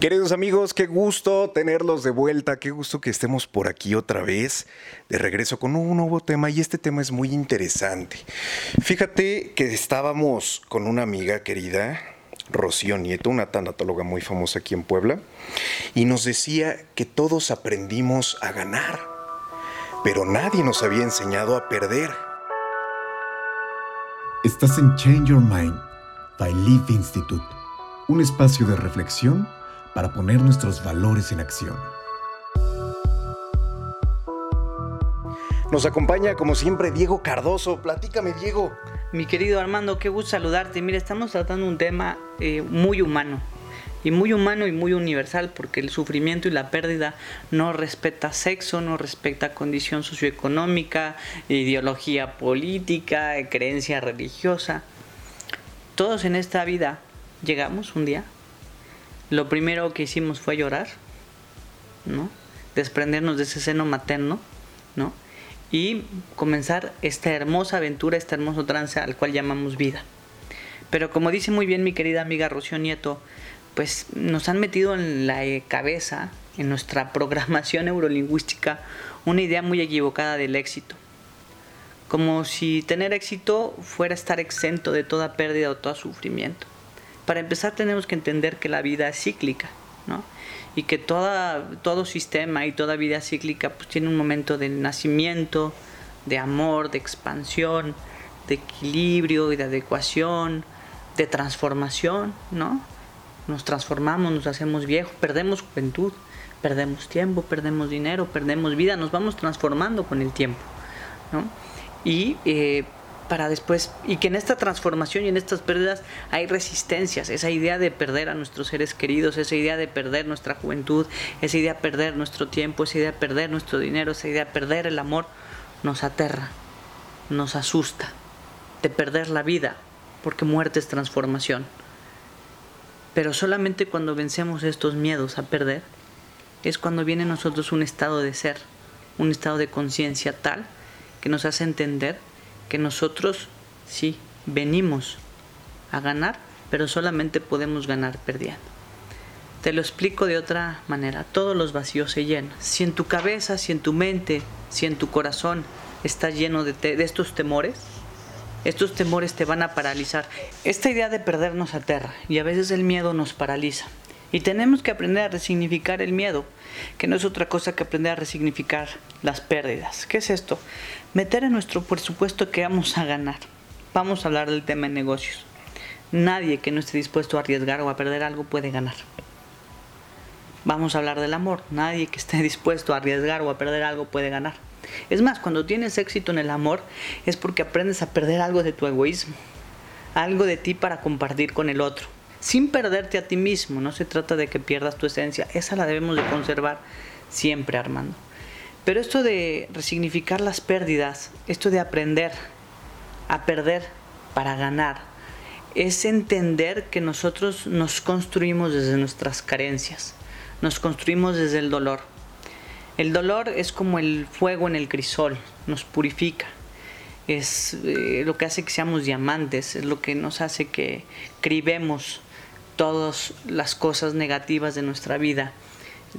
Queridos amigos, qué gusto tenerlos de vuelta, qué gusto que estemos por aquí otra vez, de regreso con un nuevo tema y este tema es muy interesante. Fíjate que estábamos con una amiga querida, Rocío Nieto, una tanatóloga muy famosa aquí en Puebla, y nos decía que todos aprendimos a ganar, pero nadie nos había enseñado a perder. Estás en Change Your Mind by Leaf Institute, un espacio de reflexión para poner nuestros valores en acción. Nos acompaña como siempre Diego Cardoso. Platícame, Diego. Mi querido Armando, qué gusto saludarte. Mira, estamos tratando un tema eh, muy humano. Y muy humano y muy universal, porque el sufrimiento y la pérdida no respeta sexo, no respeta condición socioeconómica, ideología política, creencia religiosa. Todos en esta vida llegamos un día lo primero que hicimos fue llorar, ¿no? Desprendernos de ese seno materno, ¿no? Y comenzar esta hermosa aventura, este hermoso trance al cual llamamos vida. Pero como dice muy bien mi querida amiga Rocío Nieto, pues nos han metido en la cabeza, en nuestra programación neurolingüística, una idea muy equivocada del éxito. Como si tener éxito fuera estar exento de toda pérdida o todo sufrimiento para empezar tenemos que entender que la vida es cíclica, ¿no? Y que todo sistema y toda vida cíclica pues, tiene un momento de nacimiento, de amor, de expansión, de equilibrio y de adecuación, de transformación, ¿no? Nos transformamos, nos hacemos viejos, perdemos juventud, perdemos tiempo, perdemos dinero, perdemos vida, nos vamos transformando con el tiempo, ¿no? Y eh, para después, y que en esta transformación y en estas pérdidas hay resistencias, esa idea de perder a nuestros seres queridos, esa idea de perder nuestra juventud, esa idea de perder nuestro tiempo, esa idea de perder nuestro dinero, esa idea de perder el amor, nos aterra, nos asusta, de perder la vida, porque muerte es transformación. Pero solamente cuando vencemos estos miedos a perder, es cuando viene a nosotros un estado de ser, un estado de conciencia tal que nos hace entender que nosotros sí venimos a ganar, pero solamente podemos ganar perdiendo. Te lo explico de otra manera. Todos los vacíos se llenan. Si en tu cabeza, si en tu mente, si en tu corazón está lleno de, de estos temores, estos temores te van a paralizar. Esta idea de perder nos aterra y a veces el miedo nos paraliza. Y tenemos que aprender a resignificar el miedo, que no es otra cosa que aprender a resignificar las pérdidas. ¿Qué es esto? Meter en nuestro presupuesto que vamos a ganar. Vamos a hablar del tema de negocios. Nadie que no esté dispuesto a arriesgar o a perder algo puede ganar. Vamos a hablar del amor. Nadie que esté dispuesto a arriesgar o a perder algo puede ganar. Es más, cuando tienes éxito en el amor es porque aprendes a perder algo de tu egoísmo, algo de ti para compartir con el otro sin perderte a ti mismo. No se trata de que pierdas tu esencia, esa la debemos de conservar siempre, Armando. Pero esto de resignificar las pérdidas, esto de aprender a perder para ganar, es entender que nosotros nos construimos desde nuestras carencias, nos construimos desde el dolor. El dolor es como el fuego en el crisol, nos purifica, es eh, lo que hace que seamos diamantes, es lo que nos hace que cribemos todas las cosas negativas de nuestra vida,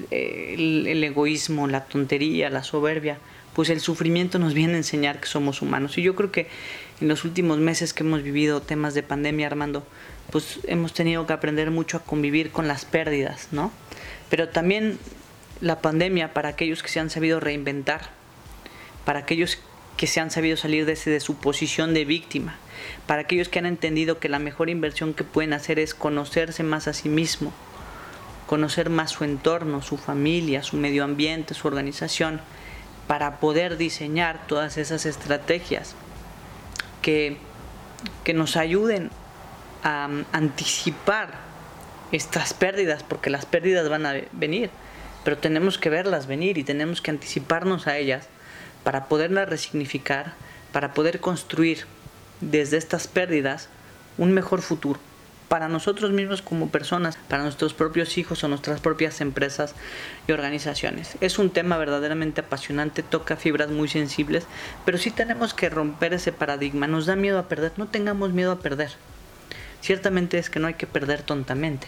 el, egoísmo, la tontería, la soberbia, pues el sufrimiento nos viene a enseñar que somos humanos. Y yo creo que en los últimos meses que hemos vivido temas de pandemia, Armando, pues hemos tenido que aprender mucho a convivir con las pérdidas, ¿no? Pero también la pandemia para aquellos que se han sabido reinventar, para aquellos que se han sabido salir de, su posición de víctima, para aquellos que han entendido que la mejor inversión que pueden hacer es conocerse más a sí mismo, conocer más su entorno, su familia, su medio ambiente, su organización, para poder diseñar todas esas estrategias que, que nos ayuden a anticipar estas pérdidas, porque las pérdidas van a venir, pero tenemos que verlas venir y tenemos que anticiparnos a ellas para poderlas resignificar, para poder construir desde estas pérdidas un mejor futuro para nosotros mismos como personas, para nuestros propios hijos o nuestras propias empresas y organizaciones. Es un tema verdaderamente apasionante, toca fibras muy sensibles, pero sí tenemos que romper ese paradigma. Nos da miedo a perder, no tengamos miedo a perder. Ciertamente es que no hay que perder tontamente,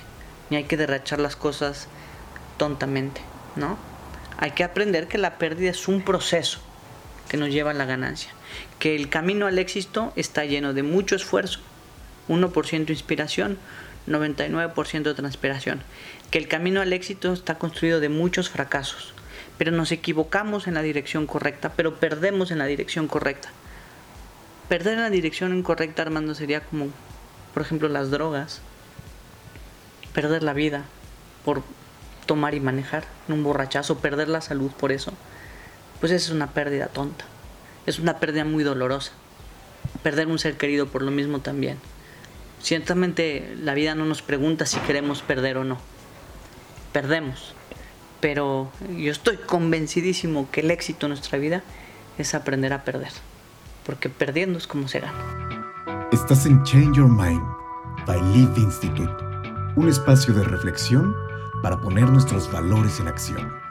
ni hay que derrachar las cosas tontamente, ¿no? Hay que aprender que la pérdida es un proceso que nos lleva a la ganancia, que el camino al éxito está lleno de mucho esfuerzo, 1% inspiración, 99% transpiración, que el camino al éxito está construido de muchos fracasos, pero nos equivocamos en la dirección correcta, pero perdemos en la dirección correcta. Perder en la dirección incorrecta, Armando, sería como, por ejemplo, las drogas, perder la vida por tomar y manejar, un borrachazo, perder la salud por eso, pues es una pérdida tonta, es una pérdida muy dolorosa. Perder un ser querido por lo mismo también. Ciertamente la vida no nos pregunta si queremos perder o no. Perdemos. Pero yo estoy convencidísimo que el éxito en nuestra vida es aprender a perder. Porque perdiendo es como se gana. Estás en Change Your Mind by Live Institute, un espacio de reflexión para poner nuestros valores en acción.